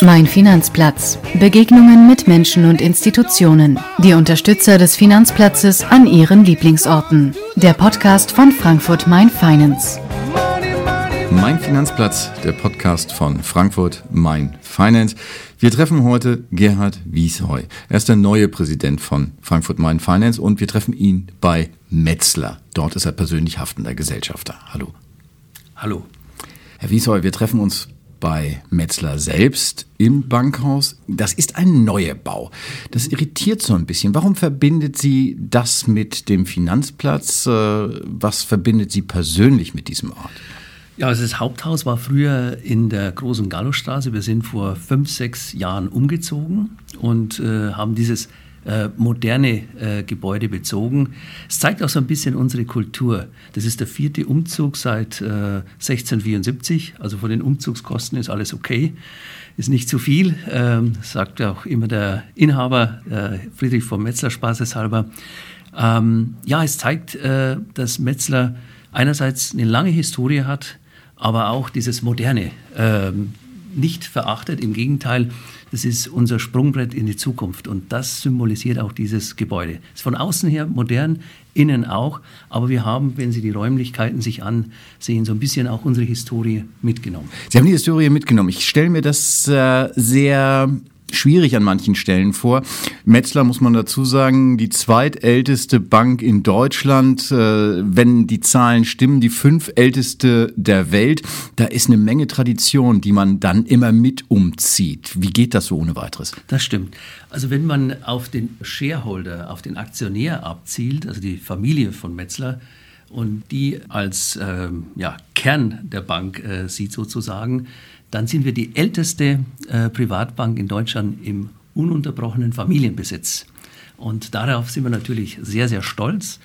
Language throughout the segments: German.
Mein Finanzplatz. Begegnungen mit Menschen und Institutionen. Die Unterstützer des Finanzplatzes an ihren Lieblingsorten. Der Podcast von Frankfurt Main Finance. Mein Finanzplatz, der Podcast von Frankfurt Main Finance. Wir treffen heute Gerhard Wiesheu. Er ist der neue Präsident von Frankfurt Main Finance und wir treffen ihn bei Metzler. Dort ist er persönlich haftender Gesellschafter. Hallo. Hallo. Herr Wiesheu, wir treffen uns bei Metzler selbst im Bankhaus. Das ist ein neuer Bau. Das irritiert so ein bisschen. Warum verbindet sie das mit dem Finanzplatz? Äh, was verbindet sie persönlich mit diesem Ort? Ja, also das Haupthaus war früher in der großen Gallowstraße. Wir sind vor fünf, sechs Jahren umgezogen und äh, haben dieses äh, moderne äh, Gebäude bezogen. Es zeigt auch so ein bisschen unsere Kultur. Das ist der vierte Umzug seit äh, 1674. Also von den Umzugskosten ist alles okay. Ist nicht zu viel, ähm, sagt auch immer der Inhaber, äh, Friedrich von Metzler, spaßeshalber. Ähm, ja, es zeigt, äh, dass Metzler einerseits eine lange Historie hat, aber auch dieses Moderne ähm, nicht verachtet. Im Gegenteil, das ist unser Sprungbrett in die Zukunft und das symbolisiert auch dieses Gebäude. Ist von außen her modern, innen auch, aber wir haben, wenn Sie die Räumlichkeiten sich ansehen, so ein bisschen auch unsere Historie mitgenommen. Sie haben die Historie mitgenommen. Ich stelle mir das äh, sehr schwierig an manchen Stellen vor. Metzler muss man dazu sagen, die zweitälteste Bank in Deutschland, äh, wenn die Zahlen stimmen, die fünfälteste der Welt. Da ist eine Menge Tradition, die man dann immer mit umzieht. Wie geht das so ohne weiteres? Das stimmt. Also wenn man auf den Shareholder, auf den Aktionär abzielt, also die Familie von Metzler, und die als ähm, ja, Kern der Bank äh, sieht sozusagen, dann sind wir die älteste äh, Privatbank in Deutschland im ununterbrochenen Familienbesitz. Und darauf sind wir natürlich sehr, sehr stolz.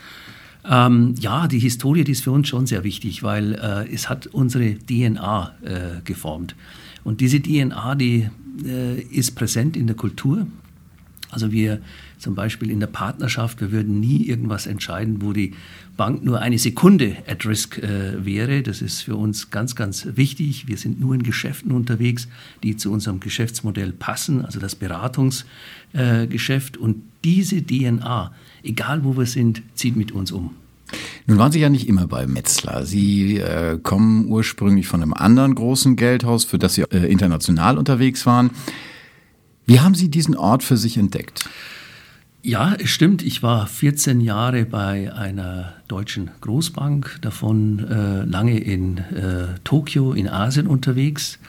Ähm, ja, die Historie, die ist für uns schon sehr wichtig, weil äh, es hat unsere DNA äh, geformt. Und diese DNA, die äh, ist präsent in der Kultur. Also wir zum Beispiel in der Partnerschaft, wir würden nie irgendwas entscheiden, wo die Bank nur eine Sekunde at risk äh, wäre. Das ist für uns ganz, ganz wichtig. Wir sind nur in Geschäften unterwegs, die zu unserem Geschäftsmodell passen, also das Beratungsgeschäft. Äh, und diese DNA, egal wo wir sind, zieht mit uns um. Nun waren Sie ja nicht immer bei Metzler. Sie äh, kommen ursprünglich von einem anderen großen Geldhaus, für das Sie äh, international unterwegs waren. Wie haben Sie diesen Ort für sich entdeckt? Ja, es stimmt. Ich war 14 Jahre bei einer deutschen Großbank, davon äh, lange in äh, Tokio, in Asien unterwegs.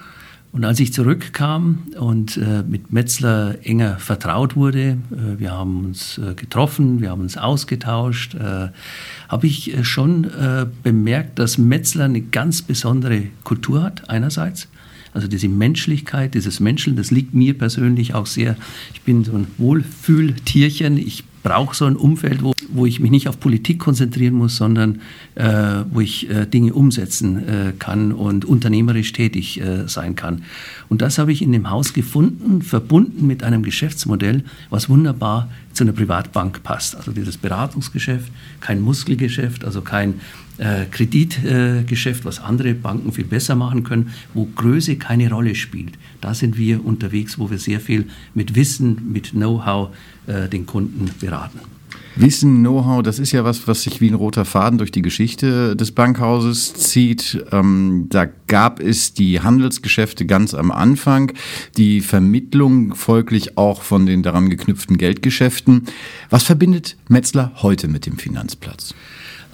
Und als ich zurückkam und äh, mit Metzler enger vertraut wurde, äh, wir haben uns äh, getroffen, wir haben uns ausgetauscht, äh, habe ich schon bemerkt, dass Metzler eine ganz besondere Kultur hat, einerseits also diese Menschlichkeit, dieses Menscheln, das liegt mir persönlich auch sehr. Ich bin so ein Wohlfühltierchen. Ich brauche so ein Umfeld, wo, wo ich mich nicht auf Politik konzentrieren muss, sondern äh, wo ich äh, Dinge umsetzen äh, kann und unternehmerisch tätig äh, sein kann. Und das habe ich in dem Haus gefunden, verbunden mit einem Geschäftsmodell, was wunderbar zu einer Privatbank passt. Also dieses Beratungsgeschäft, kein Muskelgeschäft, also kein äh, Kreditgeschäft, äh, was andere Banken viel besser machen können, wo Größe keine Rolle spielt. Da sind wir unterwegs, wo wir sehr viel mit Wissen, mit Know-how äh, den Kunden beraten. Wissen, Know-how, das ist ja was, was sich wie ein roter Faden durch die Geschichte des Bankhauses zieht. Ähm, da gab es die Handelsgeschäfte ganz am Anfang, die Vermittlung folglich auch von den daran geknüpften Geldgeschäften. Was verbindet Metzler heute mit dem Finanzplatz?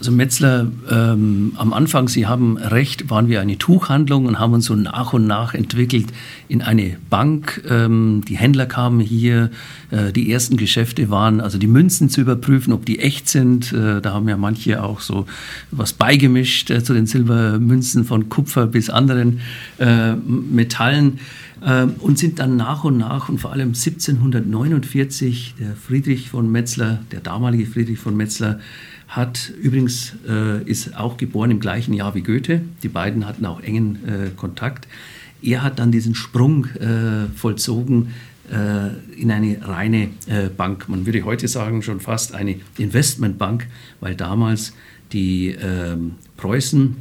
Also Metzler, ähm, am Anfang, Sie haben recht, waren wir eine Tuchhandlung und haben uns so nach und nach entwickelt in eine Bank. Ähm, die Händler kamen hier, äh, die ersten Geschäfte waren, also die Münzen zu überprüfen, ob die echt sind. Äh, da haben ja manche auch so was beigemischt äh, zu den Silbermünzen von Kupfer bis anderen äh, Metallen äh, und sind dann nach und nach und vor allem 1749 der Friedrich von Metzler, der damalige Friedrich von Metzler, hat übrigens, äh, ist auch geboren im gleichen Jahr wie Goethe. Die beiden hatten auch engen äh, Kontakt. Er hat dann diesen Sprung äh, vollzogen äh, in eine reine äh, Bank. Man würde heute sagen, schon fast eine Investmentbank, weil damals die ähm, Preußen,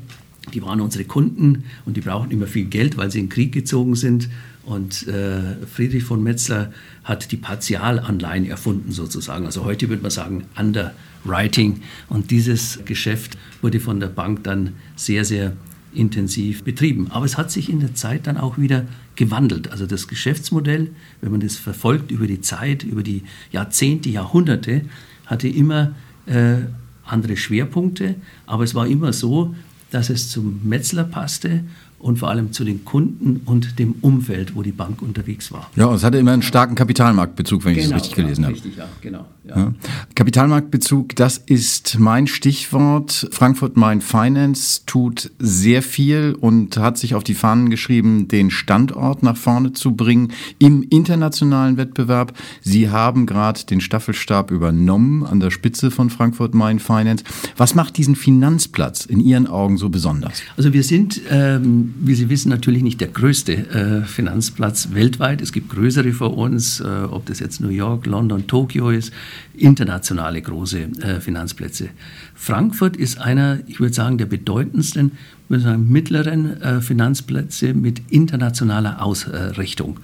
die waren unsere Kunden und die brauchten immer viel Geld, weil sie in den Krieg gezogen sind. Und äh, Friedrich von Metzler hat die Partialanleihen erfunden sozusagen. Also heute würde man sagen Underwriting. Und dieses Geschäft wurde von der Bank dann sehr, sehr intensiv betrieben. Aber es hat sich in der Zeit dann auch wieder gewandelt. Also das Geschäftsmodell, wenn man das verfolgt über die Zeit, über die Jahrzehnte, Jahrhunderte, hatte immer äh, andere Schwerpunkte. Aber es war immer so, dass es zum Metzler passte und vor allem zu den Kunden und dem Umfeld, wo die Bank unterwegs war. Ja, es hatte immer einen starken Kapitalmarktbezug, wenn genau, ich das richtig gelesen habe. Richtig, ja, genau. Ja. Ja. Kapitalmarktbezug, das ist mein Stichwort. Frankfurt Main Finance tut sehr viel und hat sich auf die Fahnen geschrieben, den Standort nach vorne zu bringen im internationalen Wettbewerb. Sie haben gerade den Staffelstab übernommen an der Spitze von Frankfurt Main Finance. Was macht diesen Finanzplatz in Ihren Augen so besonders? Also wir sind ähm, wie Sie wissen, natürlich nicht der größte äh, Finanzplatz weltweit. Es gibt größere vor uns, äh, ob das jetzt New York, London, Tokio ist, internationale große äh, Finanzplätze. Frankfurt ist einer, ich würde sagen, der bedeutendsten, würde sagen, mittleren äh, Finanzplätze mit internationaler Ausrichtung.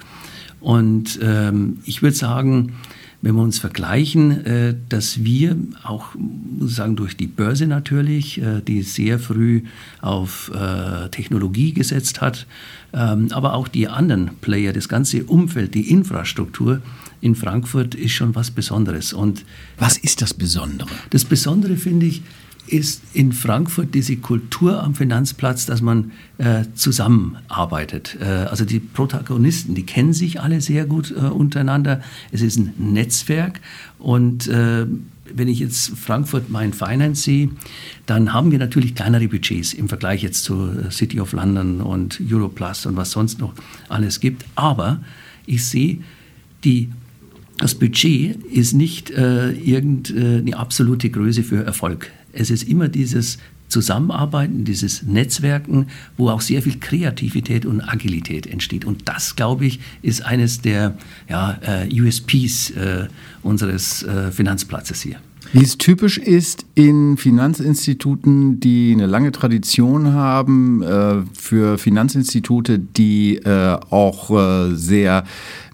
Und ähm, ich würde sagen, wenn wir uns vergleichen, äh, dass wir auch, sagen, durch die Börse natürlich, äh, die sehr früh auf äh, Technologie gesetzt hat, ähm, aber auch die anderen Player, das ganze Umfeld, die Infrastruktur in Frankfurt ist schon was Besonderes. Und was ist das Besondere? Das Besondere finde ich, ist in Frankfurt diese Kultur am Finanzplatz, dass man äh, zusammenarbeitet. Äh, also die Protagonisten, die kennen sich alle sehr gut äh, untereinander. Es ist ein Netzwerk und äh, wenn ich jetzt Frankfurt Main Finance sehe, dann haben wir natürlich kleinere Budgets im Vergleich jetzt zu äh, City of London und Europlus und was sonst noch alles gibt. Aber ich sehe die das Budget ist nicht äh, irgendeine äh, absolute Größe für Erfolg. Es ist immer dieses Zusammenarbeiten, dieses Netzwerken, wo auch sehr viel Kreativität und Agilität entsteht. Und das, glaube ich, ist eines der ja, äh, USPs äh, unseres äh, Finanzplatzes hier. Wie es typisch ist in Finanzinstituten, die eine lange Tradition haben, äh, für Finanzinstitute, die äh, auch äh, sehr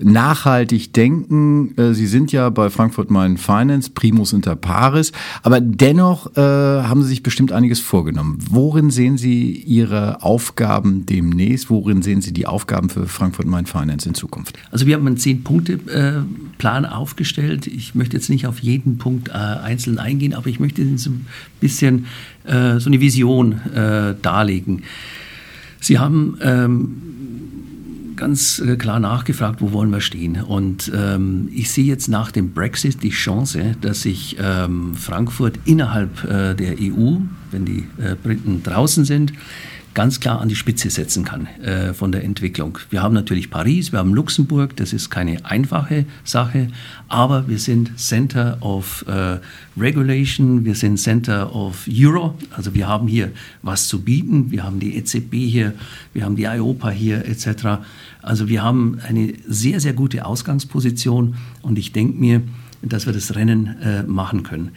nachhaltig denken. Sie sind ja bei Frankfurt Main Finance, Primus inter pares, aber dennoch haben Sie sich bestimmt einiges vorgenommen. Worin sehen Sie Ihre Aufgaben demnächst? Worin sehen Sie die Aufgaben für Frankfurt Main Finance in Zukunft? Also wir haben einen Zehn-Punkte-Plan aufgestellt. Ich möchte jetzt nicht auf jeden Punkt einzeln eingehen, aber ich möchte Ihnen so ein bisschen äh, so eine Vision äh, darlegen. Sie haben ähm, ganz äh, klar nachgefragt, wo wollen wir stehen. Und ähm, ich sehe jetzt nach dem Brexit die Chance, dass sich ähm, Frankfurt innerhalb äh, der EU, wenn die äh, Briten draußen sind, ganz klar an die Spitze setzen kann äh, von der Entwicklung. Wir haben natürlich Paris, wir haben Luxemburg, das ist keine einfache Sache, aber wir sind Center of äh, Regulation, wir sind Center of Euro, also wir haben hier was zu bieten, wir haben die EZB hier, wir haben die IOPA hier etc. Also wir haben eine sehr, sehr gute Ausgangsposition und ich denke mir, dass wir das Rennen äh, machen können.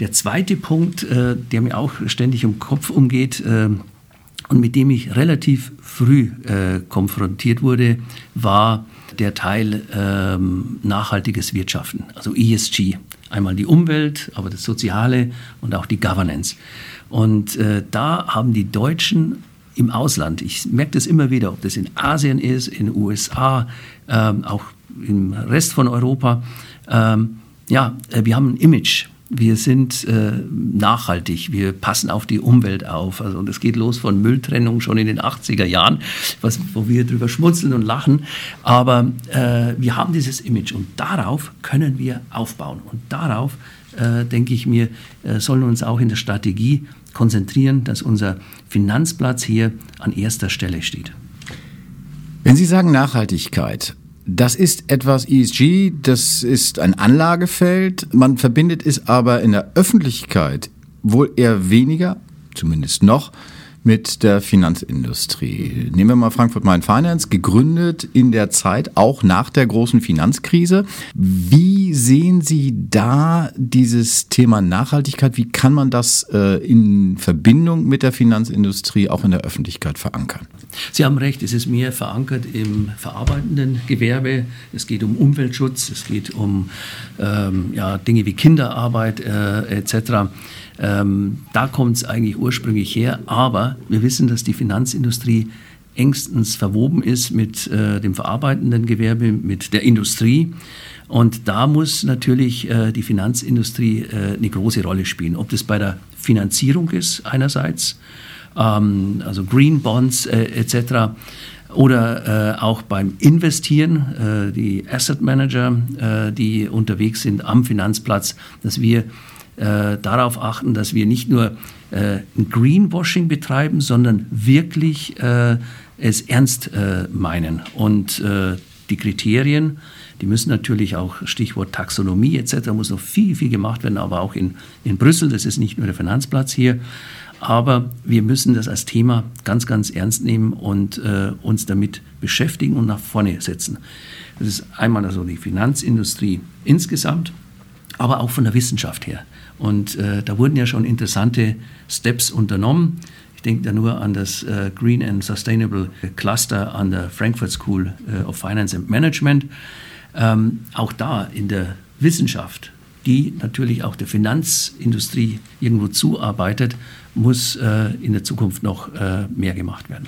Der zweite Punkt, äh, der mir auch ständig im Kopf umgeht, äh, und mit dem ich relativ früh äh, konfrontiert wurde, war der Teil ähm, nachhaltiges Wirtschaften, also ESG. Einmal die Umwelt, aber das Soziale und auch die Governance. Und äh, da haben die Deutschen im Ausland, ich merke das immer wieder, ob das in Asien ist, in den USA, ähm, auch im Rest von Europa, ähm, ja, äh, wir haben ein Image wir sind äh, nachhaltig, wir passen auf die Umwelt auf. Also, und es geht los von Mülltrennung schon in den 80er Jahren, was, wo wir drüber schmunzeln und lachen. Aber äh, wir haben dieses Image und darauf können wir aufbauen. Und darauf, äh, denke ich mir, äh, sollen wir uns auch in der Strategie konzentrieren, dass unser Finanzplatz hier an erster Stelle steht. Wenn Sie sagen Nachhaltigkeit, das ist etwas ESG, das ist ein Anlagefeld. Man verbindet es aber in der Öffentlichkeit wohl eher weniger, zumindest noch, mit der Finanzindustrie. Nehmen wir mal Frankfurt Main Finance, gegründet in der Zeit auch nach der großen Finanzkrise. Wie sehen Sie da dieses Thema Nachhaltigkeit? Wie kann man das äh, in Verbindung mit der Finanzindustrie auch in der Öffentlichkeit verankern? Sie haben recht, es ist mehr verankert im verarbeitenden Gewerbe. Es geht um Umweltschutz, es geht um ähm, ja, Dinge wie Kinderarbeit äh, etc. Ähm, da kommt es eigentlich ursprünglich her, aber wir wissen, dass die Finanzindustrie engstens verwoben ist mit äh, dem verarbeitenden Gewerbe, mit der Industrie. Und da muss natürlich äh, die Finanzindustrie äh, eine große Rolle spielen. Ob das bei der Finanzierung ist einerseits, ähm, also Green Bonds äh, etc., oder äh, auch beim Investieren, äh, die Asset Manager, die unterwegs sind am Finanzplatz, dass wir äh, darauf achten, dass wir nicht nur äh, Greenwashing betreiben, sondern wirklich äh, es ernst äh, meinen. Und äh, die Kriterien, die müssen natürlich auch, Stichwort Taxonomie etc., muss noch viel, viel gemacht werden, aber auch in, in Brüssel, das ist nicht nur der Finanzplatz hier. Aber wir müssen das als Thema ganz, ganz ernst nehmen und äh, uns damit beschäftigen und nach vorne setzen. Das ist einmal also die Finanzindustrie insgesamt, aber auch von der Wissenschaft her. Und äh, da wurden ja schon interessante Steps unternommen. Ich denke da nur an das äh, Green and Sustainable Cluster an der Frankfurt School äh, of Finance and Management. Ähm, auch da in der Wissenschaft, die natürlich auch der Finanzindustrie irgendwo zuarbeitet, muss äh, in der Zukunft noch äh, mehr gemacht werden.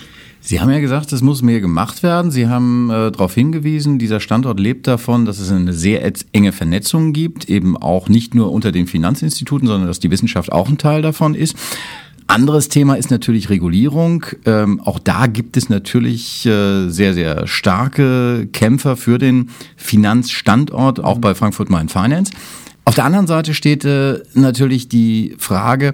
Sie haben ja gesagt, es muss mehr gemacht werden. Sie haben äh, darauf hingewiesen, dieser Standort lebt davon, dass es eine sehr enge Vernetzung gibt, eben auch nicht nur unter den Finanzinstituten, sondern dass die Wissenschaft auch ein Teil davon ist. Anderes Thema ist natürlich Regulierung. Ähm, auch da gibt es natürlich äh, sehr, sehr starke Kämpfer für den Finanzstandort, auch bei Frankfurt Main Finance. Auf der anderen Seite steht äh, natürlich die Frage,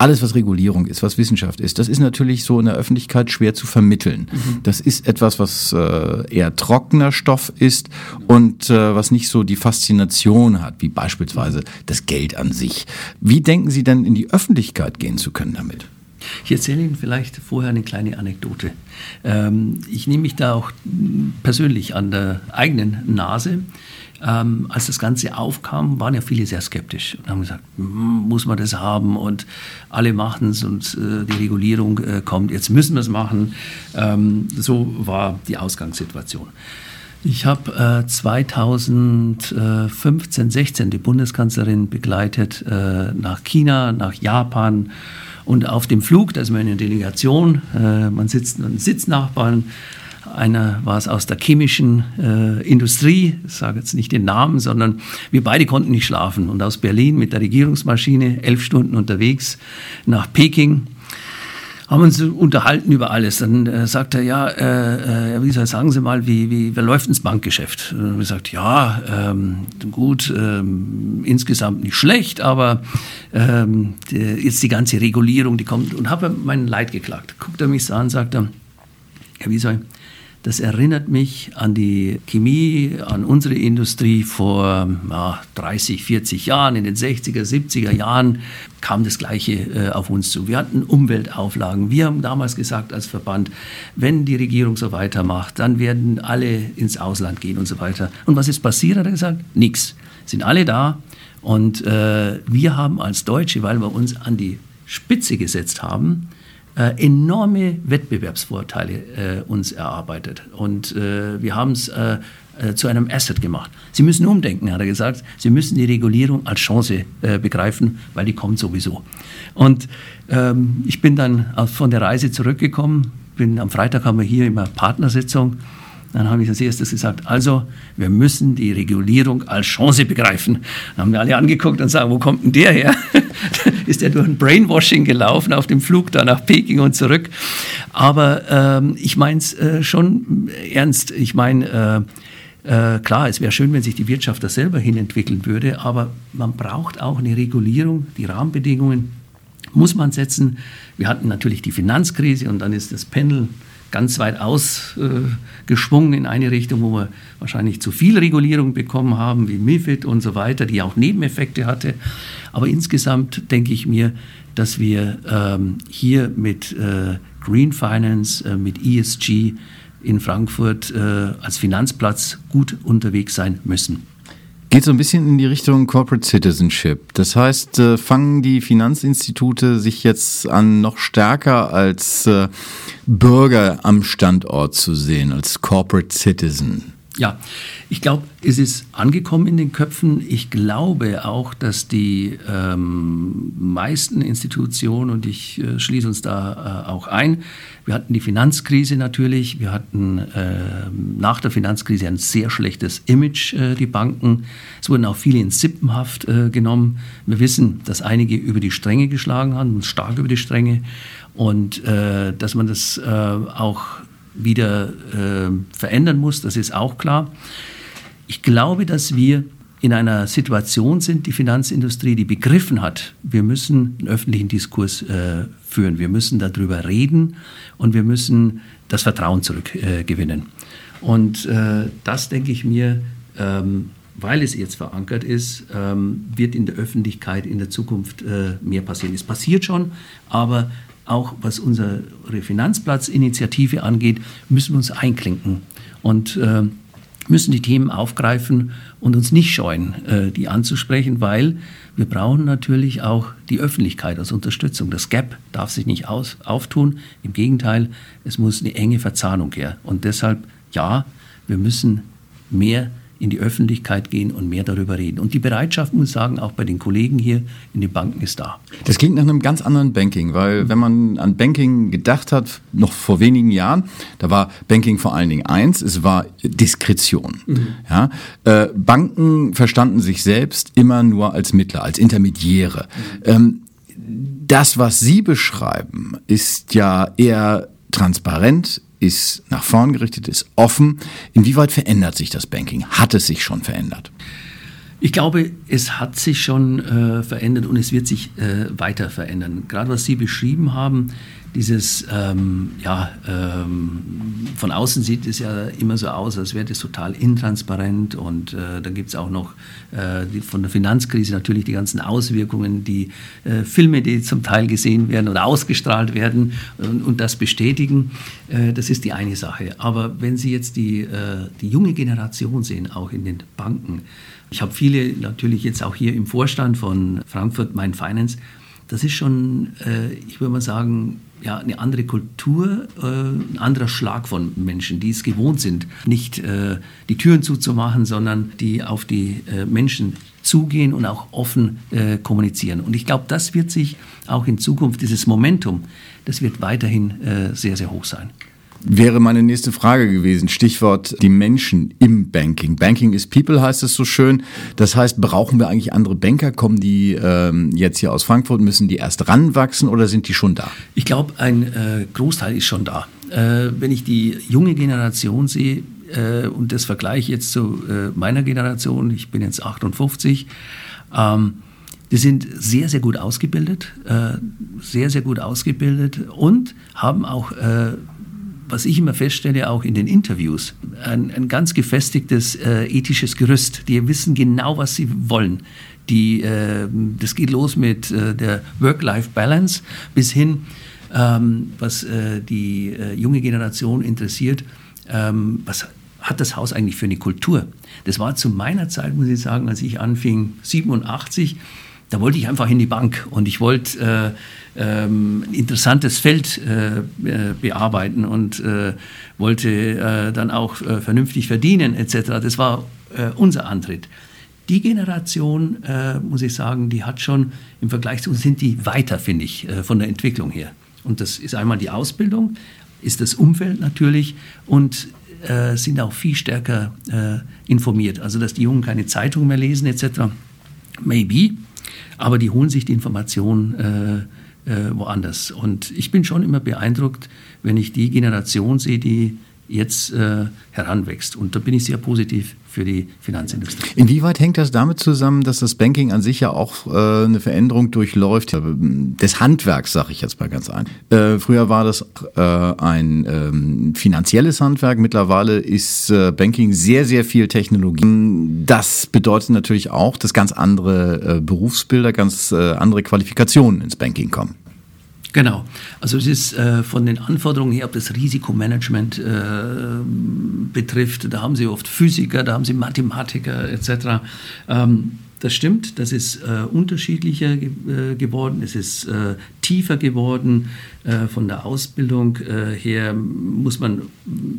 alles, was Regulierung ist, was Wissenschaft ist, das ist natürlich so in der Öffentlichkeit schwer zu vermitteln. Mhm. Das ist etwas, was äh, eher trockener Stoff ist und äh, was nicht so die Faszination hat, wie beispielsweise das Geld an sich. Wie denken Sie denn in die Öffentlichkeit gehen zu können damit? Ich erzähle Ihnen vielleicht vorher eine kleine Anekdote. Ähm, ich nehme mich da auch persönlich an der eigenen Nase. Ähm, als das Ganze aufkam, waren ja viele sehr skeptisch und haben gesagt, muss man das haben und alle machen es und äh, die Regulierung äh, kommt, jetzt müssen wir es machen. Ähm, so war die Ausgangssituation. Ich habe äh, 2015, 16 die Bundeskanzlerin begleitet äh, nach China, nach Japan und auf dem Flug, da ist man in einer Delegation, äh, man sitzt mit Sitznachbarn einer war es aus der chemischen äh, Industrie, ich sage jetzt nicht den Namen, sondern wir beide konnten nicht schlafen. Und aus Berlin mit der Regierungsmaschine elf Stunden unterwegs nach Peking haben uns unterhalten über alles. Dann äh, sagt er, ja, äh, äh, wie soll sagen Sie mal, wie, wie, wie läuft ins Bankgeschäft? Und wir sagt, ja, ähm, gut, ähm, insgesamt nicht schlecht, aber ähm, die, jetzt die ganze Regulierung, die kommt und habe mein Leid geklagt. Guckt er mich so an, sagt er, Herr Wiesoy, das erinnert mich an die Chemie, an unsere Industrie vor ja, 30, 40 Jahren. In den 60er, 70er Jahren kam das Gleiche äh, auf uns zu. Wir hatten Umweltauflagen. Wir haben damals gesagt als Verband, wenn die Regierung so weitermacht, dann werden alle ins Ausland gehen und so weiter. Und was ist passiert, hat er gesagt? Nix. Sind alle da. Und äh, wir haben als Deutsche, weil wir uns an die Spitze gesetzt haben, äh, enorme Wettbewerbsvorteile äh, uns erarbeitet. Und äh, wir haben es äh, äh, zu einem Asset gemacht. Sie müssen umdenken, hat er gesagt. Sie müssen die Regulierung als Chance äh, begreifen, weil die kommt sowieso. Und ähm, ich bin dann von der Reise zurückgekommen. Bin, am Freitag haben wir hier immer Partnersitzung dann habe ich als erstes gesagt, also wir müssen die Regulierung als Chance begreifen. Dann haben wir alle angeguckt und sagen, wo kommt denn der her? Ist der durch ein Brainwashing gelaufen auf dem Flug da nach Peking und zurück? Aber ähm, ich meine es äh, schon ernst. Ich meine, äh, äh, klar, es wäre schön, wenn sich die Wirtschaft da selber hinentwickeln würde, aber man braucht auch eine Regulierung, die Rahmenbedingungen muss man setzen. Wir hatten natürlich die Finanzkrise und dann ist das Pendel ganz weit ausgeschwungen äh, in eine Richtung, wo wir wahrscheinlich zu viel Regulierung bekommen haben, wie MIFID und so weiter, die auch Nebeneffekte hatte. Aber insgesamt denke ich mir, dass wir ähm, hier mit äh, Green Finance, äh, mit ESG in Frankfurt äh, als Finanzplatz gut unterwegs sein müssen. Geht so ein bisschen in die Richtung Corporate Citizenship. Das heißt, äh, fangen die Finanzinstitute sich jetzt an, noch stärker als äh, Bürger am Standort zu sehen, als Corporate Citizen? Ja, ich glaube, es ist angekommen in den Köpfen. Ich glaube auch, dass die ähm, meisten Institutionen, und ich äh, schließe uns da äh, auch ein, wir hatten die Finanzkrise natürlich, wir hatten äh, nach der Finanzkrise ein sehr schlechtes Image, äh, die Banken. Es wurden auch viele in Sippenhaft äh, genommen. Wir wissen, dass einige über die Stränge geschlagen haben, stark über die Stränge. Und äh, dass man das auch wieder äh, verändern muss, das ist auch klar. Ich glaube, dass wir in einer Situation sind, die Finanzindustrie, die begriffen hat, wir müssen einen öffentlichen Diskurs äh, führen, wir müssen darüber reden und wir müssen das Vertrauen zurückgewinnen. Äh, und äh, das denke ich mir, ähm, weil es jetzt verankert ist, ähm, wird in der Öffentlichkeit in der Zukunft äh, mehr passieren. Es passiert schon, aber auch was unsere Finanzplatzinitiative angeht, müssen wir uns einklinken und äh, müssen die Themen aufgreifen und uns nicht scheuen, äh, die anzusprechen, weil wir brauchen natürlich auch die Öffentlichkeit als Unterstützung. Das Gap darf sich nicht aus, auftun. Im Gegenteil, es muss eine enge Verzahnung her. Und deshalb, ja, wir müssen mehr in die Öffentlichkeit gehen und mehr darüber reden. Und die Bereitschaft, muss ich sagen, auch bei den Kollegen hier in den Banken ist da. Das klingt nach einem ganz anderen Banking, weil wenn man an Banking gedacht hat, noch vor wenigen Jahren, da war Banking vor allen Dingen eins, es war Diskretion. Mhm. Ja, äh, Banken verstanden sich selbst immer nur als Mittler, als Intermediäre. Mhm. Ähm, das, was Sie beschreiben, ist ja eher transparent, ist nach vorn gerichtet, ist offen. Inwieweit verändert sich das Banking? Hat es sich schon verändert? Ich glaube, es hat sich schon äh, verändert und es wird sich äh, weiter verändern. Gerade was Sie beschrieben haben, dieses, ähm, ja, ähm, von außen sieht es ja immer so aus, als wäre das total intransparent und äh, dann gibt es auch noch äh, die, von der Finanzkrise natürlich die ganzen Auswirkungen, die äh, Filme, die zum Teil gesehen werden oder ausgestrahlt werden und, und das bestätigen, äh, das ist die eine Sache. Aber wenn Sie jetzt die, äh, die junge Generation sehen, auch in den Banken, ich habe viele natürlich jetzt auch hier im Vorstand von Frankfurt Main Finance, das ist schon, äh, ich würde mal sagen, ja, eine andere Kultur, äh, ein anderer Schlag von Menschen, die es gewohnt sind, nicht äh, die Türen zuzumachen, sondern die auf die äh, Menschen zugehen und auch offen äh, kommunizieren. Und ich glaube, das wird sich auch in Zukunft, dieses Momentum, das wird weiterhin äh, sehr, sehr hoch sein. Wäre meine nächste Frage gewesen. Stichwort die Menschen im Banking. Banking is People heißt es so schön. Das heißt, brauchen wir eigentlich andere Banker? Kommen die ähm, jetzt hier aus Frankfurt? Müssen die erst ranwachsen oder sind die schon da? Ich glaube, ein äh, Großteil ist schon da. Äh, wenn ich die junge Generation sehe äh, und das vergleiche jetzt zu äh, meiner Generation, ich bin jetzt 58, ähm, die sind sehr, sehr gut ausgebildet, äh, sehr, sehr gut ausgebildet und haben auch äh, was ich immer feststelle, auch in den Interviews, ein, ein ganz gefestigtes äh, ethisches Gerüst. Die wissen genau, was sie wollen. Die, äh, das geht los mit äh, der Work-Life-Balance bis hin, ähm, was äh, die äh, junge Generation interessiert, ähm, was hat das Haus eigentlich für eine Kultur? Das war zu meiner Zeit, muss ich sagen, als ich anfing, 87, da wollte ich einfach in die Bank und ich wollte äh, ähm, ein interessantes Feld äh, äh, bearbeiten und äh, wollte äh, dann auch äh, vernünftig verdienen etc. Das war unser Antritt. Die Generation, muss ich sagen, die hat schon im Vergleich zu uns sind die weiter, finde ich, von der Entwicklung her. Und das ist einmal die Ausbildung, ist das Umfeld natürlich und sind auch viel stärker informiert. Also dass die Jungen keine Zeitung mehr lesen etc. Maybe, aber die holen sich die Informationen äh, äh, woanders. Und ich bin schon immer beeindruckt, wenn ich die Generation sehe, die jetzt äh, heranwächst. Und da bin ich sehr positiv für die Finanzindustrie. Inwieweit hängt das damit zusammen, dass das Banking an sich ja auch äh, eine Veränderung durchläuft, des Handwerks, sage ich jetzt mal ganz ein. Äh, früher war das äh, ein ähm, finanzielles Handwerk, mittlerweile ist äh, Banking sehr, sehr viel Technologie. Das bedeutet natürlich auch, dass ganz andere äh, Berufsbilder, ganz andere Qualifikationen ins Banking kommen. Genau. Also es ist äh, von den Anforderungen her, ob das Risikomanagement äh, betrifft, da haben Sie oft Physiker, da haben Sie Mathematiker etc. Ähm, das stimmt, das ist äh, unterschiedlicher ge äh, geworden, es ist äh, tiefer geworden. Äh, von der Ausbildung her muss man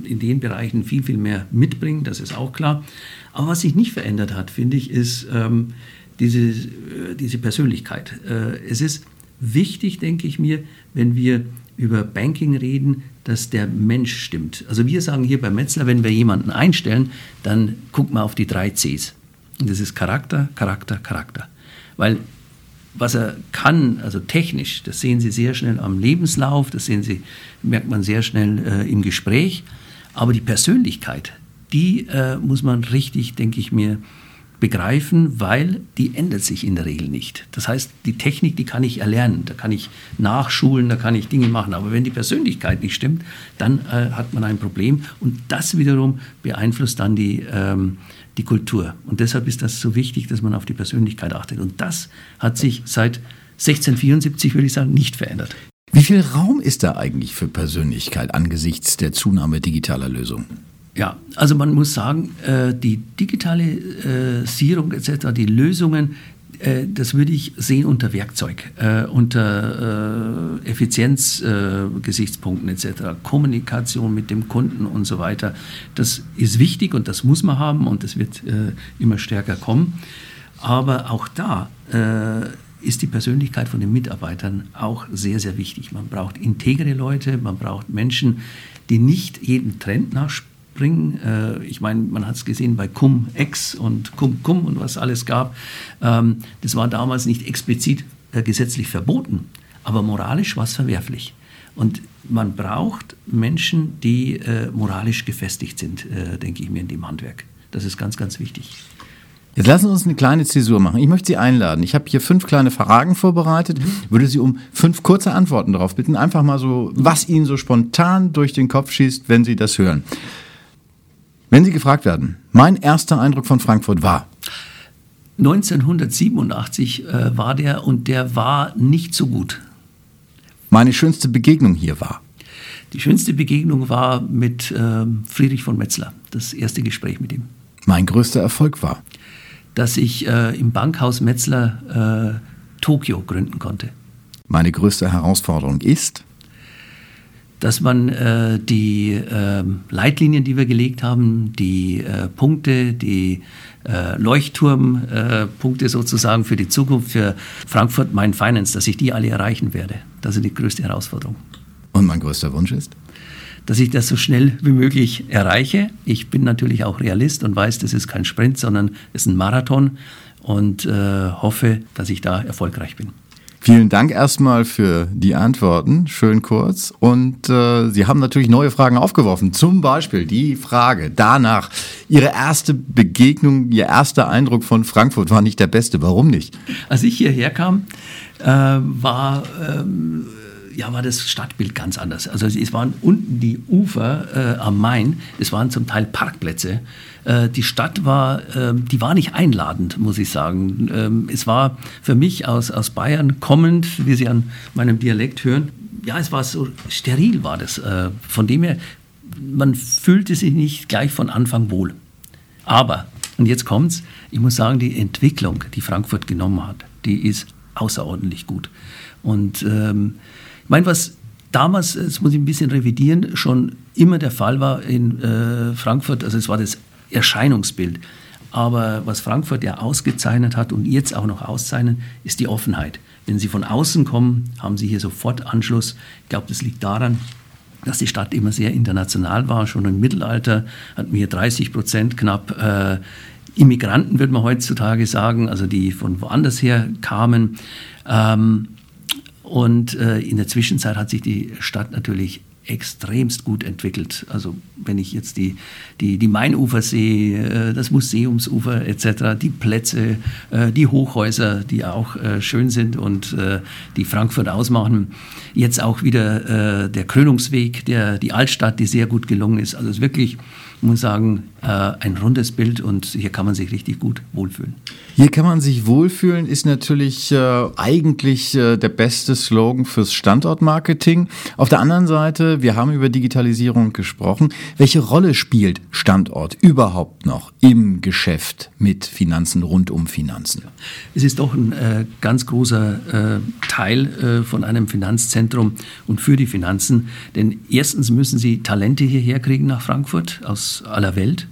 in den Bereichen viel, viel mehr mitbringen, das ist auch klar. Aber was sich nicht verändert hat, finde ich, ist ähm, diese, diese Persönlichkeit. es ist wichtig, denke ich mir, wenn wir über Banking reden, dass der Mensch stimmt. Also wir sagen hier bei Metzler, wenn wir jemanden einstellen, dann guck mal auf die drei Cs. Und das ist Charakter, Charakter, Charakter. Weil was er kann, also technisch, das sehen Sie sehr schnell am Lebenslauf, das sehen Sie, merkt man sehr schnell äh, im Gespräch. Aber die Persönlichkeit, die äh, muss man richtig, denke ich mir, begreifen, weil die ändert sich in der Regel nicht. Das heißt, die Technik, die kann ich erlernen, da kann ich nachschulen, da kann ich Dinge machen. Aber wenn die Persönlichkeit nicht stimmt, dann äh, hat man ein Problem und das wiederum beeinflusst dann die, ähm, die Kultur. Und deshalb ist das so wichtig, dass man auf die Persönlichkeit achtet. Und das hat sich seit 1674, würde ich sagen, nicht verändert. Wie viel Raum ist da eigentlich für Persönlichkeit angesichts der Zunahme digitaler Lösungen? Ja, also man muss sagen, äh, die Digitalisierung etc., die Lösungen, äh, das würde ich sehen unter Werkzeug, äh, unter Effizienzgesichtspunkten etc., Kommunikation mit dem Kunden und so weiter. Das ist wichtig und das muss man haben und das wird immer stärker kommen. Aber auch da ist die Persönlichkeit von den Mitarbeitern auch sehr, sehr wichtig. Man braucht integre Leute, man braucht Menschen, die nicht jeden Trend nachspielen bringen. Äh, ich meine, man hat es gesehen bei Cum-Ex und Cum-Cum und was alles gab. Ähm, das war damals nicht explizit äh, gesetzlich verboten, aber moralisch war es verwerflich. Und man braucht Menschen, die äh, moralisch gefestigt sind, denke ich mir, in dem Handwerk. Das ist ganz, ganz wichtig. Jetzt lassen Sie uns eine kleine Zäsur machen. Ich möchte Sie einladen. Ich habe hier fünf kleine Fragen vorbereitet. Würde Sie um fünf kurze Antworten darauf bitten. Einfach mal so, was Ihnen so spontan durch den Kopf schießt, wenn Sie das hören. Wenn Sie gefragt werden, mein erster Eindruck von Frankfurt war. 1987 äh, war der und der war nicht so gut. Meine schönste Begegnung hier war. Die schönste Begegnung war mit äh, Friedrich von Metzler, das erste Gespräch mit ihm. Mein größter Erfolg war. Dass ich äh, im Bankhaus Metzler äh, Tokio gründen konnte. Meine größte Herausforderung ist dass man äh, die äh, Leitlinien, die wir gelegt haben, die äh, Punkte, die äh, Leuchtturmpunkte sozusagen für die Zukunft für Frankfurt Main Finance, dass ich die alle erreichen werde. Das ist die größte Herausforderung. Und mein größter Wunsch ist? Dass ich das so schnell wie möglich erreiche. Ich bin natürlich auch Realist und weiß, das ist kein Sprint, sondern es ist ein Marathon und äh, hoffe, dass ich da erfolgreich bin. Vielen Dank erstmal für die Antworten, schön kurz. Und äh, Sie haben natürlich neue Fragen aufgeworfen. Zum Beispiel die Frage danach, Ihre erste Begegnung, Ihr erster Eindruck von Frankfurt war nicht der beste. Warum nicht? Als ich hierher kam, äh, war... Ähm ja, war das Stadtbild ganz anders. Also es waren unten die Ufer äh, am Main, es waren zum Teil Parkplätze. Äh, die Stadt war, äh, die war nicht einladend, muss ich sagen. Ähm, es war für mich aus, aus Bayern kommend, wie Sie an meinem Dialekt hören, ja, es war so steril war das. Äh, von dem her, man fühlte sich nicht gleich von Anfang wohl. Aber, und jetzt kommt's, ich muss sagen, die Entwicklung, die Frankfurt genommen hat, die ist außerordentlich gut. Und ähm, meine, was damals, das muss ich ein bisschen revidieren, schon immer der Fall war in äh, Frankfurt, also es war das Erscheinungsbild. Aber was Frankfurt ja ausgezeichnet hat und jetzt auch noch auszeichnen, ist die Offenheit. Wenn Sie von außen kommen, haben Sie hier sofort Anschluss. Ich glaube, das liegt daran, dass die Stadt immer sehr international war. Schon im Mittelalter hatten wir hier 30 Prozent knapp äh, Immigranten, würde man heutzutage sagen, also die von woanders her kamen. Ähm, und äh, in der Zwischenzeit hat sich die Stadt natürlich extremst gut entwickelt. Also wenn ich jetzt die, die, die Mainufer sehe, äh, das Museumsufer etc., die Plätze, äh, die Hochhäuser, die auch äh, schön sind und die Frankfurt ausmachen. Jetzt auch wieder der Krönungsweg, der, die Altstadt, die sehr gut gelungen ist. Also es ist wirklich ich muss sagen, äh, ein rundes Bild und hier kann man sich richtig gut wohlfühlen. Hier kann man sich wohlfühlen, ist natürlich äh, eigentlich äh, der beste Slogan fürs Standortmarketing. Auf der anderen Seite, wir haben über Digitalisierung gesprochen. Welche Rolle spielt Standort überhaupt noch im Geschäft mit Finanzen, rund um Finanzen? Es ist doch ein äh, ganz großer äh, Teil äh, von einem Finanzzentrum und für die Finanzen. Denn erstens müssen Sie Talente hierher kriegen nach Frankfurt aus aller Welt.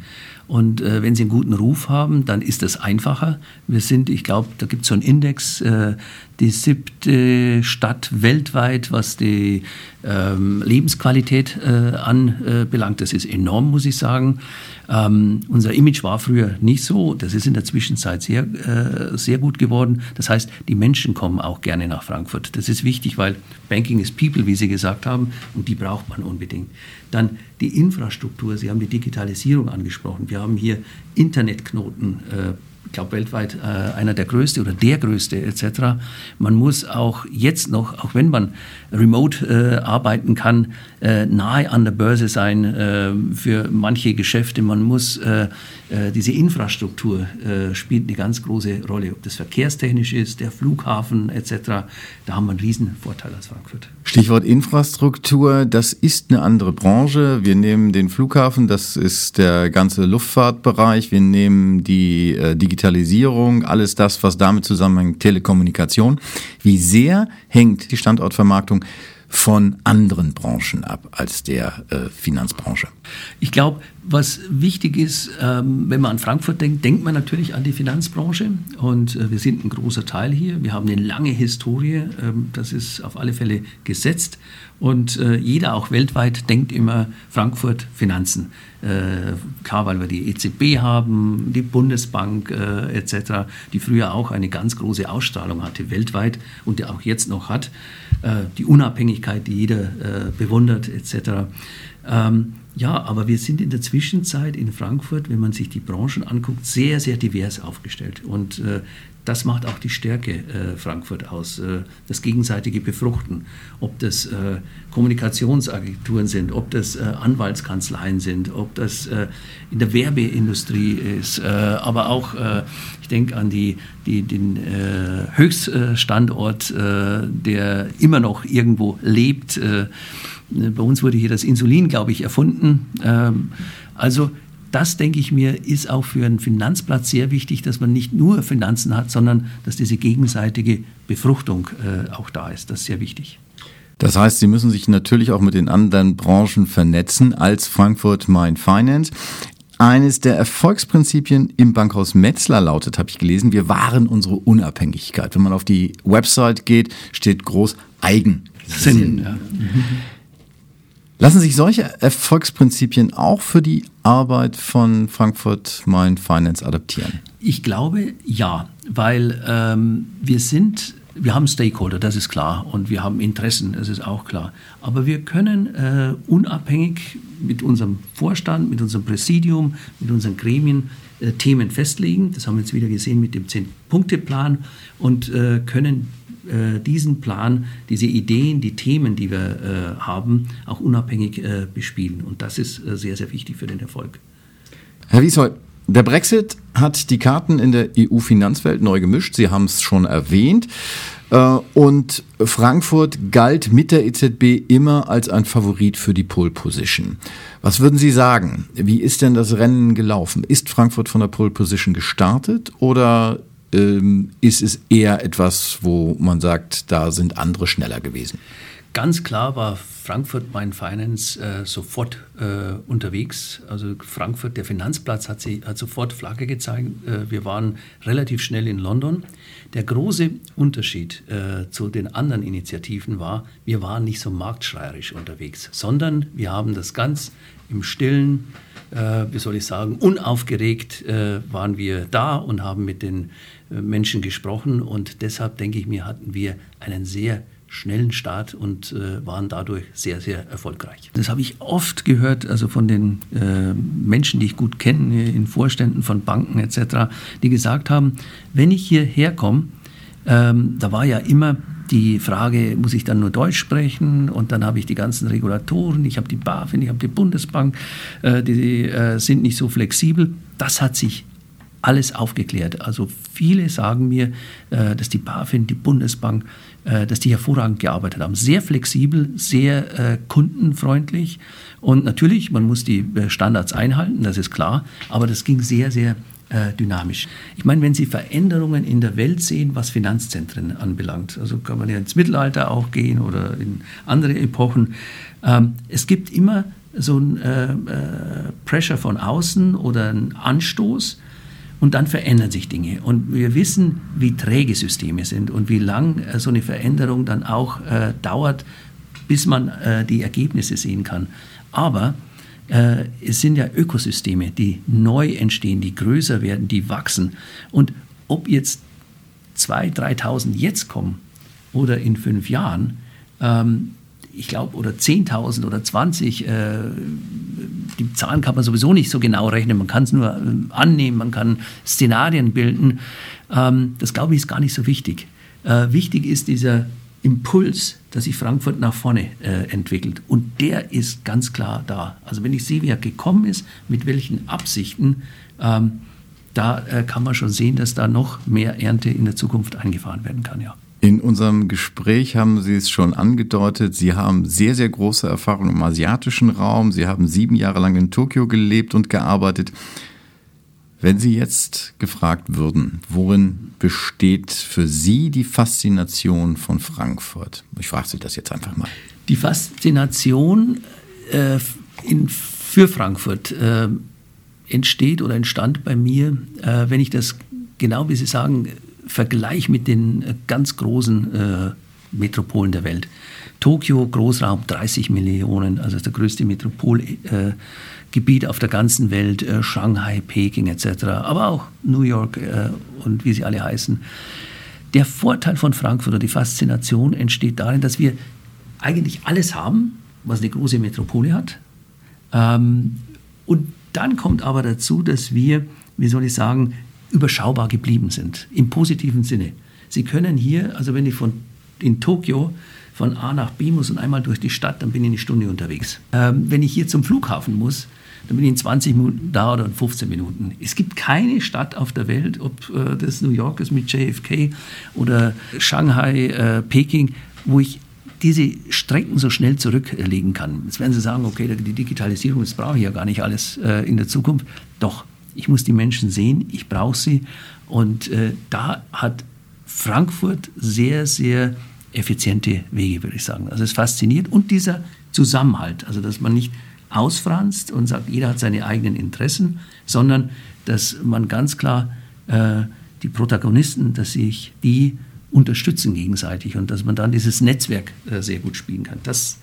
Und äh, wenn sie einen guten Ruf haben, dann ist das einfacher. Wir sind, ich glaube, da gibt es so einen Index, äh, die siebte Stadt weltweit, was die ähm, Lebensqualität äh, anbelangt. Das ist enorm, muss ich sagen. Ähm, unser Image war früher nicht so. Das ist in der Zwischenzeit sehr, äh, sehr gut geworden. Das heißt, die Menschen kommen auch gerne nach Frankfurt. Das ist wichtig, weil Banking is People, wie Sie gesagt haben, und die braucht man unbedingt. Dann die Infrastruktur. Sie haben die Digitalisierung angesprochen. Wir haben hier Internetknoten. Äh, ich glaube weltweit äh, einer der größte oder der größte etc. Man muss auch jetzt noch, auch wenn man remote äh, arbeiten kann, äh, nahe an der Börse sein äh, für manche Geschäfte. Man muss äh, äh, diese Infrastruktur spielt eine ganz große Rolle, ob das verkehrstechnisch ist, der Flughafen etc. Da haben wir einen riesen Vorteil als Frankfurt. Stichwort Infrastruktur, das ist eine andere Branche. Wir nehmen den Flughafen, das ist der ganze Luftfahrtbereich. Wir nehmen die Digitalisierung, alles das, was damit zusammenhängt, Telekommunikation. Wie sehr hängt die Standortvermarktung von anderen Branchen ab als der äh, Finanzbranche? Ich glaube, was wichtig ist, ähm, wenn man an Frankfurt denkt, denkt man natürlich an die Finanzbranche. Und äh, wir sind ein großer Teil hier. Wir haben eine lange Historie. Ähm, das ist auf alle Fälle gesetzt. Und äh, jeder, auch weltweit, denkt immer Frankfurt Finanzen. Äh, klar, weil wir die EZB haben, die Bundesbank äh, etc., die früher auch eine ganz große Ausstrahlung hatte weltweit und die auch jetzt noch hat. Äh, die Unabhängigkeit, die jeder äh, bewundert etc. Ähm, ja, aber wir sind in der Zwischenzeit in Frankfurt, wenn man sich die Branchen anguckt, sehr, sehr divers aufgestellt. Und äh, das macht auch die Stärke äh, Frankfurt aus, äh, das gegenseitige Befruchten. Ob das äh, Kommunikationsagenturen sind, ob das äh, Anwaltskanzleien sind, ob das äh, in der Werbeindustrie ist, aber auch, ich denke an die, die, den Höchststandort, der immer noch irgendwo lebt bei uns wurde hier das Insulin, glaube ich, erfunden. Ähm, also das, denke ich mir, ist auch für einen Finanzplatz sehr wichtig, dass man nicht nur Finanzen hat, sondern dass diese gegenseitige Befruchtung äh, auch da ist. Das ist sehr wichtig. Das heißt, Sie müssen sich natürlich auch mit den anderen Branchen vernetzen als Frankfurt Main Finance. Eines der Erfolgsprinzipien im Bankhaus Metzler lautet, habe ich gelesen, wir wahren unsere Unabhängigkeit. Wenn man auf die Website geht, steht groß Eigensinn. Sinn, ja. Mhm. Lassen sich solche Erfolgsprinzipien auch für die Arbeit von Frankfurt Main Finance adaptieren? Ich glaube ja, weil ähm, wir sind, wir haben Stakeholder, das ist klar, und wir haben Interessen, das ist auch klar. Aber wir können äh, unabhängig mit unserem Vorstand, mit unserem Präsidium, mit unseren Gremien äh, Themen festlegen. Das haben wir jetzt wieder gesehen mit dem Zehn-Punkte-Plan und äh, können äh, diesen Plan, diese Ideen, die Themen, die wir äh, haben, auch unabhängig äh, bespielen. Und das ist äh, sehr, sehr wichtig für den Erfolg. Herr Wieshol, der Brexit hat die Karten in der EU-Finanzwelt neu gemischt. Sie haben es schon erwähnt. Äh, und Frankfurt galt mit der EZB immer als ein Favorit für die Pole Position. Was würden Sie sagen? Wie ist denn das Rennen gelaufen? Ist Frankfurt von der Pole Position gestartet oder ähm, ist es eher etwas, wo man sagt, da sind andere schneller gewesen? Ganz klar war Frankfurt Main Finance äh, sofort äh, unterwegs. Also Frankfurt, der Finanzplatz hat, sie, hat sofort Flagge gezeigt. Äh, wir waren relativ schnell in London. Der große Unterschied äh, zu den anderen Initiativen war, wir waren nicht so marktschreierisch unterwegs, sondern wir haben das ganz im Stillen, äh, wie soll ich sagen, unaufgeregt äh, waren wir da und haben mit den Menschen gesprochen und deshalb denke ich mir, hatten wir einen sehr schnellen Start und äh, waren dadurch sehr, sehr erfolgreich. Das habe ich oft gehört, also von den äh, Menschen, die ich gut kenne, in Vorständen von Banken etc., die gesagt haben, wenn ich hierher komme, ähm, da war ja immer die Frage, muss ich dann nur Deutsch sprechen? Und dann habe ich die ganzen Regulatoren, ich habe die BaFin, ich habe die Bundesbank, äh, die äh, sind nicht so flexibel. Das hat sich alles aufgeklärt. Also viele sagen mir, äh, dass die BaFin, die Bundesbank, äh, dass die hervorragend gearbeitet haben. Sehr flexibel, sehr äh, kundenfreundlich. Und natürlich, man muss die Standards einhalten, das ist klar, aber das ging sehr, sehr dynamisch. Ich meine, wenn Sie Veränderungen in der Welt sehen, was Finanzzentren anbelangt, also kann man ja ins Mittelalter auch gehen oder in andere Epochen, ähm, es gibt immer so ein Pressure von außen oder einen Anstoß, und dann verändern sich Dinge. Und wir wissen, wie träge Systeme sind und wie lang äh, so eine Veränderung dann auch äh, dauert, bis man äh, die Ergebnisse sehen kann. Aber äh, es sind ja Ökosysteme, die neu entstehen, die größer werden, die wachsen. Und ob jetzt 2.000, 3.000 jetzt kommen oder in fünf Jahren, ähm, ich glaube, oder 10.000 oder 20, äh, die Zahlen kann man sowieso nicht so genau rechnen, man kann es nur äh, annehmen, man kann Szenarien bilden. Ähm, das glaube ich ist gar nicht so wichtig. Äh, wichtig ist dieser Impuls, dass sich Frankfurt nach vorne äh, entwickelt. Und der ist ganz klar da. Also wenn ich sehe, wie er gekommen ist, mit welchen Absichten, ähm, da äh, kann man schon sehen, dass da noch mehr Ernte in der Zukunft eingefahren werden kann, ja. In unserem Gespräch haben Sie es schon angedeutet, Sie haben sehr, sehr große Erfahrung im asiatischen Raum. Sie haben sieben Jahre lang in Tokio gelebt und gearbeitet. Wenn Sie jetzt gefragt würden, worin besteht für Sie die Faszination von Frankfurt? Ich frage Sie das jetzt einfach mal. Die Faszination äh, in, für Frankfurt äh, entsteht oder entstand bei mir, äh, wenn ich das genau wie Sie sagen, Vergleich mit den äh, ganz großen äh, Metropolen der Welt. Tokio, Großraum, 30 Millionen, also das größte Metropolgebiet äh, auf der ganzen Welt, äh, Shanghai, Peking etc., aber auch New York äh, und wie sie alle heißen. Der Vorteil von Frankfurt oder die Faszination entsteht darin, dass wir eigentlich alles haben, was eine große Metropole hat. Ähm, und dann kommt aber dazu, dass wir, wie soll ich sagen, überschaubar geblieben sind, im positiven Sinne. Sie können hier, also wenn ich von, in Tokio von A nach B muss und einmal durch die Stadt, dann bin ich eine Stunde unterwegs. Ähm, wenn ich hier zum Flughafen muss, dann bin ich in 20 Minuten da oder in 15 Minuten. Es gibt keine Stadt auf der Welt, ob äh, das New York ist mit JFK oder Shanghai, äh, Peking, wo ich diese Strecken so schnell zurücklegen kann. Jetzt werden Sie sagen, okay, die Digitalisierung, das brauche ich ja gar nicht alles äh, in der Zukunft. Doch, ich muss die Menschen sehen, ich brauche sie. Und äh, da hat Frankfurt sehr, sehr effiziente Wege, würde ich sagen. Also es fasziniert. Und dieser Zusammenhalt, also dass man nicht ausfranst und sagt, jeder hat seine eigenen Interessen, sondern dass man ganz klar äh, die Protagonisten, dass sich die unterstützen gegenseitig und dass man dann dieses Netzwerk äh, sehr gut spielen kann. Das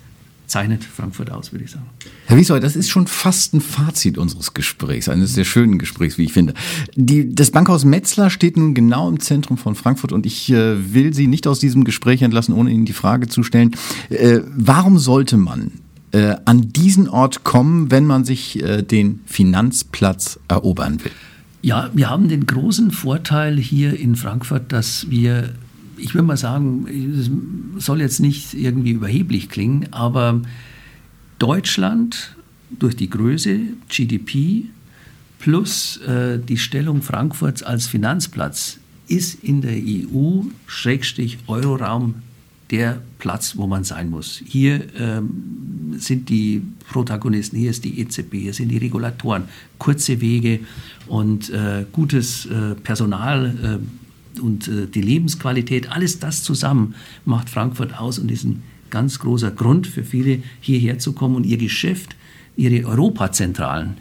zeichnet Frankfurt aus, würde ich sagen. Herr Wiesold, das ist schon fast ein Fazit unseres Gesprächs, eines sehr schönen Gesprächs, wie ich finde. Die, das Bankhaus Metzler steht nun genau im Zentrum von Frankfurt und ich äh, will Sie nicht aus diesem Gespräch entlassen, ohne Ihnen die Frage zu stellen, äh, warum sollte man äh, an diesen Ort kommen, wenn man sich äh, den Finanzplatz erobern will? Ja, wir haben den großen Vorteil hier in Frankfurt, dass wir ich würde mal sagen, es soll jetzt nicht irgendwie überheblich klingen, aber Deutschland durch die Größe, GDP plus äh, die Stellung Frankfurts als Finanzplatz ist in der EU-Euroraum der Platz, wo man sein muss. Hier ähm, sind die Protagonisten, hier ist die EZB, hier sind die Regulatoren, kurze Wege und äh, gutes äh, Personal. Und äh, die Lebensqualität, alles das zusammen macht Frankfurt aus und ist ein ganz großer Grund für viele, hierher zu kommen und ihr Geschäft, ihre Europazentralen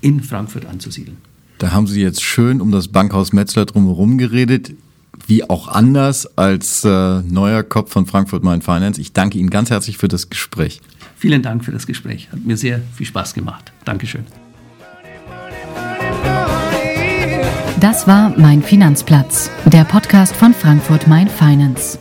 in Frankfurt anzusiedeln. Da haben Sie jetzt schön um das Bankhaus Metzler drumherum geredet, wie auch anders als äh, neuer Kopf von Frankfurt Main Finance. Ich danke Ihnen ganz herzlich für das Gespräch. Vielen Dank für das Gespräch. Hat mir sehr viel Spaß gemacht. Dankeschön. Das war Mein Finanzplatz, der Podcast von Frankfurt Main Finance.